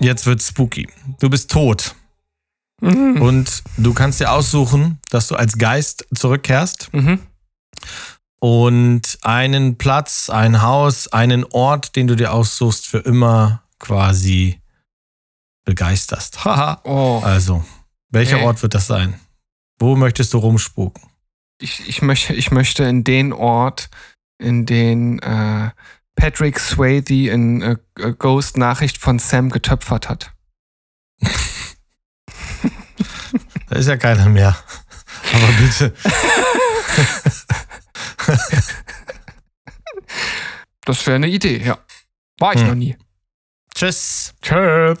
Jetzt wird spooky. Du bist tot. Mhm. Und du kannst dir aussuchen, dass du als Geist zurückkehrst Mhm. und einen Platz, ein Haus, einen Ort, den du dir aussuchst, für immer quasi begeisterst. Haha. Oh. Also, welcher Okay. Ort wird das sein? Wo möchtest du rumspuken? Ich, ich, möchte, ich möchte in den Ort, in den äh, Patrick Swayze in äh, äh, Ghost Nachricht von Sam getöpfert hat. Da ist ja keiner mehr. Aber bitte. Das wäre eine Idee, ja. War ich Hm. noch nie. Tschüss. Tschüss.